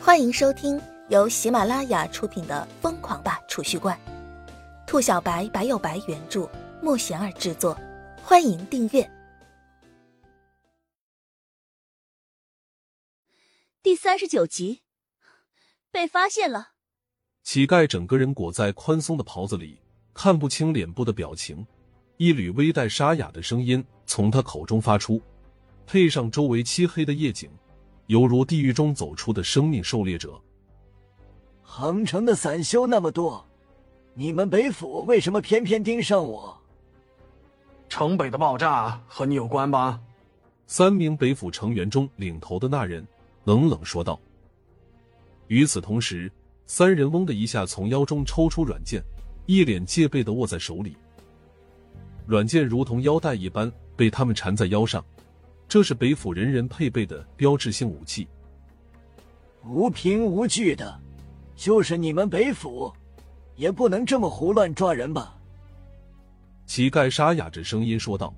欢迎收听由喜马拉雅出品的《疯狂吧储蓄罐》，兔小白白有白原著，莫贤儿制作。欢迎订阅第三十九集。被发现了，乞丐整个人裹在宽松的袍子里，看不清脸部的表情，一缕微带沙哑的声音从他口中发出，配上周围漆黑的夜景。犹如地狱中走出的生命狩猎者。杭城的散修那么多，你们北府为什么偏偏盯上我？城北的爆炸和你有关吧？三名北府成员中领头的那人冷冷说道。与此同时，三人嗡的一下从腰中抽出软剑，一脸戒备的握在手里。软剑如同腰带一般被他们缠在腰上。这是北府人人配备的标志性武器，无凭无据的，就是你们北府，也不能这么胡乱抓人吧？乞丐沙哑着声音说道，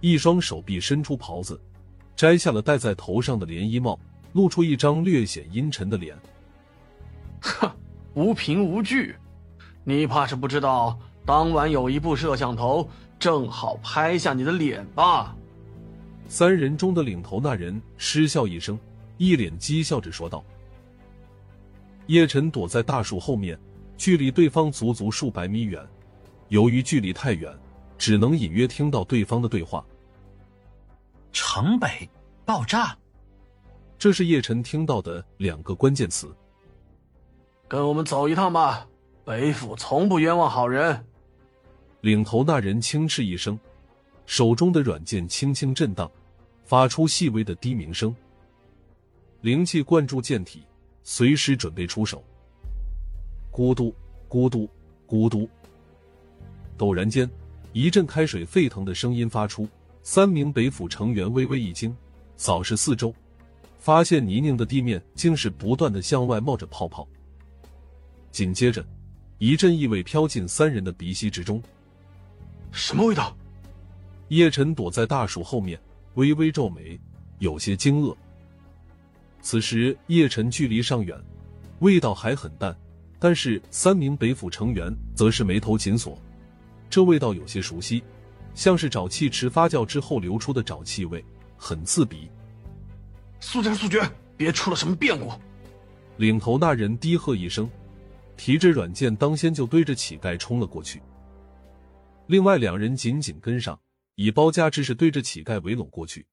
一双手臂伸出袍子，摘下了戴在头上的连衣帽，露出一张略显阴沉的脸。哼，无凭无据，你怕是不知道，当晚有一部摄像头正好拍下你的脸吧？三人中的领头那人失笑一声，一脸讥笑着说道：“叶晨躲在大树后面，距离对方足足数百米远。由于距离太远，只能隐约听到对方的对话。”城北爆炸，这是叶晨听到的两个关键词。跟我们走一趟吧，北府从不冤枉好人。领头那人轻斥一声。手中的软剑轻轻震荡，发出细微的低鸣声。灵气灌注剑体，随时准备出手。咕嘟咕嘟咕嘟，陡然间，一阵开水沸腾的声音发出。三名北府成员微微一惊，扫视四周，发现泥泞的地面竟是不断的向外冒着泡泡。紧接着，一阵异味飘进三人的鼻息之中。什么味道？叶晨躲在大树后面，微微皱眉，有些惊愕。此时叶晨距离尚远，味道还很淡，但是三名北府成员则是眉头紧锁。这味道有些熟悉，像是沼气池发酵之后流出的沼气味，很刺鼻。速战速决，别出了什么变故！领头那人低喝一声，提着软剑，当先就对着乞丐冲了过去。另外两人紧紧跟上。以包夹之势对着乞丐围拢过去，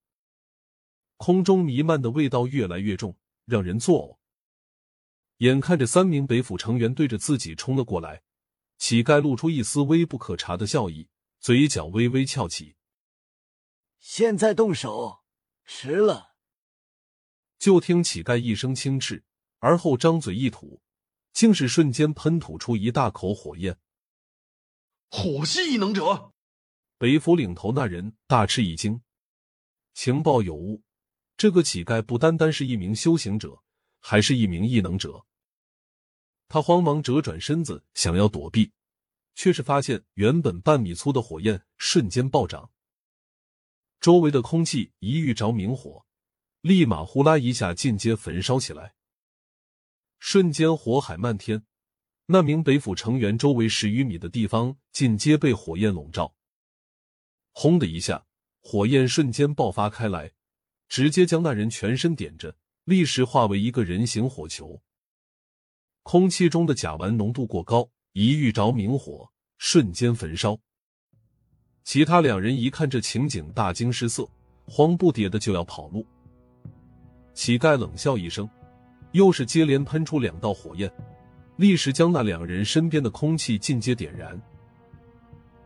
空中弥漫的味道越来越重，让人作呕。眼看着三名北府成员对着自己冲了过来，乞丐露出一丝微不可察的笑意，嘴角微微翘起。现在动手，迟了。就听乞丐一声轻斥，而后张嘴一吐，竟是瞬间喷吐出一大口火焰。火系异能者。北府领头那人大吃一惊，情报有误，这个乞丐不单单是一名修行者，还是一名异能者。他慌忙折转身子，想要躲避，却是发现原本半米粗的火焰瞬间暴涨，周围的空气一遇着明火，立马呼啦一下进阶焚烧起来，瞬间火海漫天。那名北府成员周围十余米的地方尽皆被火焰笼罩。轰的一下，火焰瞬间爆发开来，直接将那人全身点着，立时化为一个人形火球。空气中的甲烷浓度过高，一遇着明火，瞬间焚烧。其他两人一看这情景，大惊失色，慌不迭的就要跑路。乞丐冷笑一声，又是接连喷出两道火焰，立时将那两人身边的空气尽皆点燃。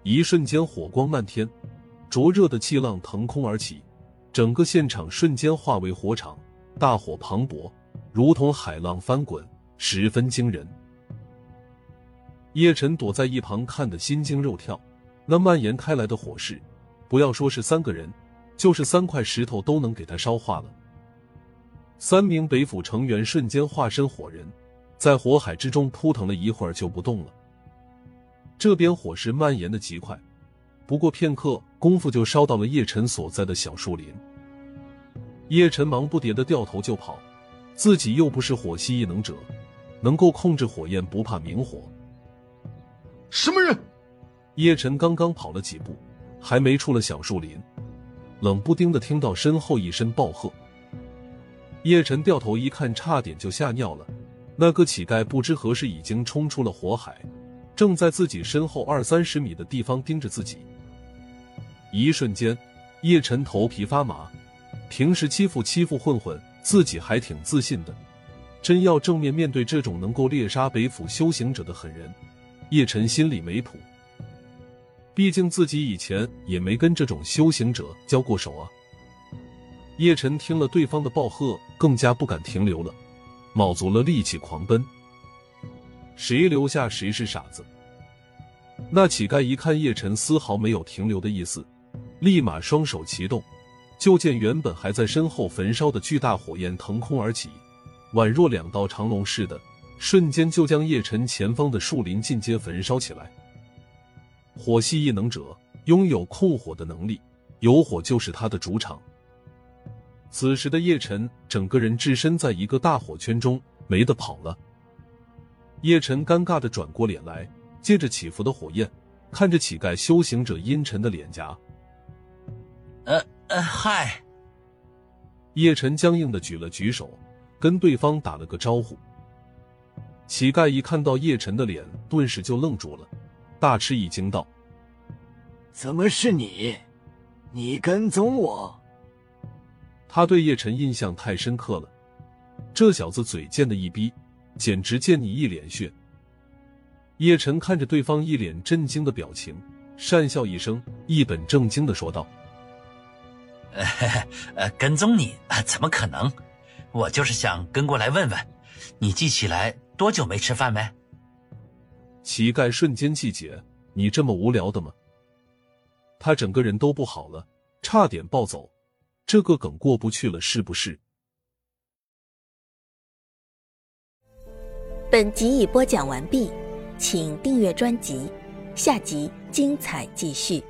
一瞬间，火光漫天。灼热的气浪腾空而起，整个现场瞬间化为火场，大火磅礴，如同海浪翻滚，十分惊人。叶晨躲在一旁看得心惊肉跳，那蔓延开来的火势，不要说是三个人，就是三块石头都能给他烧化了。三名北府成员瞬间化身火人，在火海之中扑腾了一会儿就不动了。这边火势蔓延的极快。不过片刻功夫，就烧到了叶晨所在的小树林。叶晨忙不迭的掉头就跑，自己又不是火系异能者，能够控制火焰不怕明火。什么人？叶晨刚刚跑了几步，还没出了小树林，冷不丁的听到身后一声暴喝。叶晨掉头一看，差点就吓尿了。那个乞丐不知何时已经冲出了火海，正在自己身后二三十米的地方盯着自己。一瞬间，叶晨头皮发麻。平时欺负欺负混混，自己还挺自信的。真要正面面对这种能够猎杀北府修行者的狠人，叶晨心里没谱。毕竟自己以前也没跟这种修行者交过手啊。叶晨听了对方的暴喝，更加不敢停留了，卯足了力气狂奔。谁留下谁是傻子。那乞丐一看叶晨丝毫没有停留的意思，立马双手齐动，就见原本还在身后焚烧的巨大火焰腾空而起，宛若两道长龙似的，瞬间就将叶晨前方的树林尽皆焚烧起来。火系异能者拥有控火的能力，有火就是他的主场。此时的叶晨整个人置身在一个大火圈中，没得跑了。叶晨尴尬的转过脸来，借着起伏的火焰，看着乞丐修行者阴沉的脸颊。呃呃，嗨！叶晨僵硬的举了举手，跟对方打了个招呼。乞丐一看到叶晨的脸，顿时就愣住了，大吃一惊道：“怎么是你？你跟踪我？”他对叶晨印象太深刻了，这小子嘴贱的一逼，简直见你一脸血。叶晨看着对方一脸震惊的表情，讪笑一声，一本正经的说道：“ 呃，跟踪你啊？怎么可能？我就是想跟过来问问，你记起来多久没吃饭没？”乞丐瞬间气结：“你这么无聊的吗？”他整个人都不好了，差点暴走。这个梗过不去了，是不是？本集已播讲完毕，请订阅专辑，下集精彩继续。